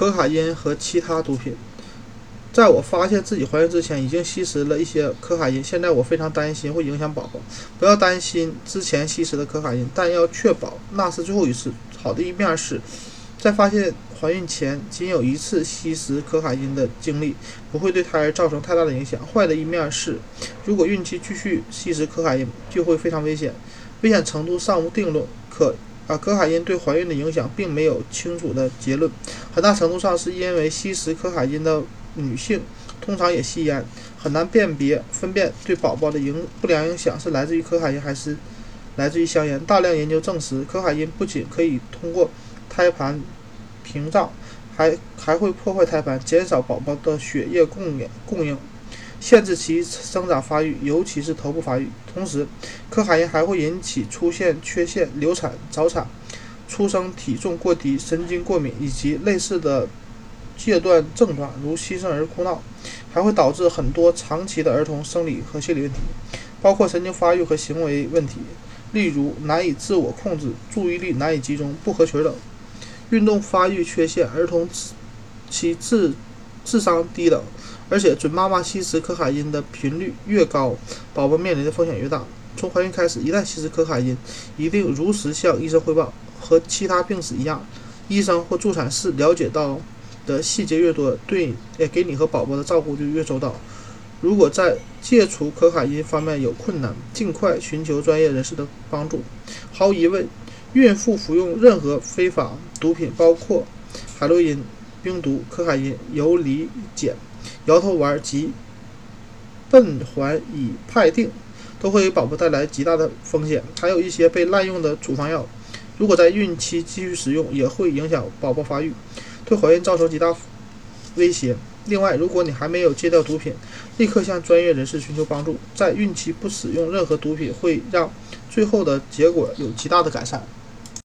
可卡因和其他毒品。在我发现自己怀孕之前，已经吸食了一些可卡因。现在我非常担心会影响宝宝。不要担心之前吸食的可卡因，但要确保那是最后一次。好的一面是，在发现怀孕前仅有一次吸食可卡因的经历，不会对胎儿造成太大的影响。坏的一面是，如果孕期继续吸食可卡因，就会非常危险。危险程度尚无定论。可啊，可卡因对怀孕的影响并没有清楚的结论。很大程度上是因为吸食可卡因的。女性通常也吸烟，很难辨别分辨对宝宝的影不良影响是来自于可卡因还是来自于香烟。大量研究证实，可卡因不仅可以通过胎盘屏障，还还会破坏胎盘，减少宝宝的血液供应供应，限制其生长发育，尤其是头部发育。同时，可卡因还会引起出现缺陷、流产、早产、出生体重过低、神经过敏以及类似的。戒断症状如新生儿哭闹，还会导致很多长期的儿童生理和心理问题，包括神经发育和行为问题，例如难以自我控制、注意力难以集中、不合群等。运动发育缺陷，儿童其智智商低等，而且准妈妈吸食可卡因的频率越高，宝宝面临的风险越大。从怀孕开始，一旦吸食可卡因，一定如实向医生汇报，和其他病史一样，医生或助产士了解到。的细节越多，对也给你和宝宝的照顾就越周到。如果在戒除可卡因方面有困难，尽快寻求专业人士的帮助。毫无疑问，孕妇服用任何非法毒品，包括海洛因、冰毒、可卡因、游离碱、摇头丸及苯环乙哌啶，都会给宝宝带来极大的风险。还有一些被滥用的处方药，如果在孕期继续使用，也会影响宝宝发育。对怀孕造成极大威胁。另外，如果你还没有戒掉毒品，立刻向专业人士寻求帮助。在孕期不使用任何毒品，会让最后的结果有极大的改善。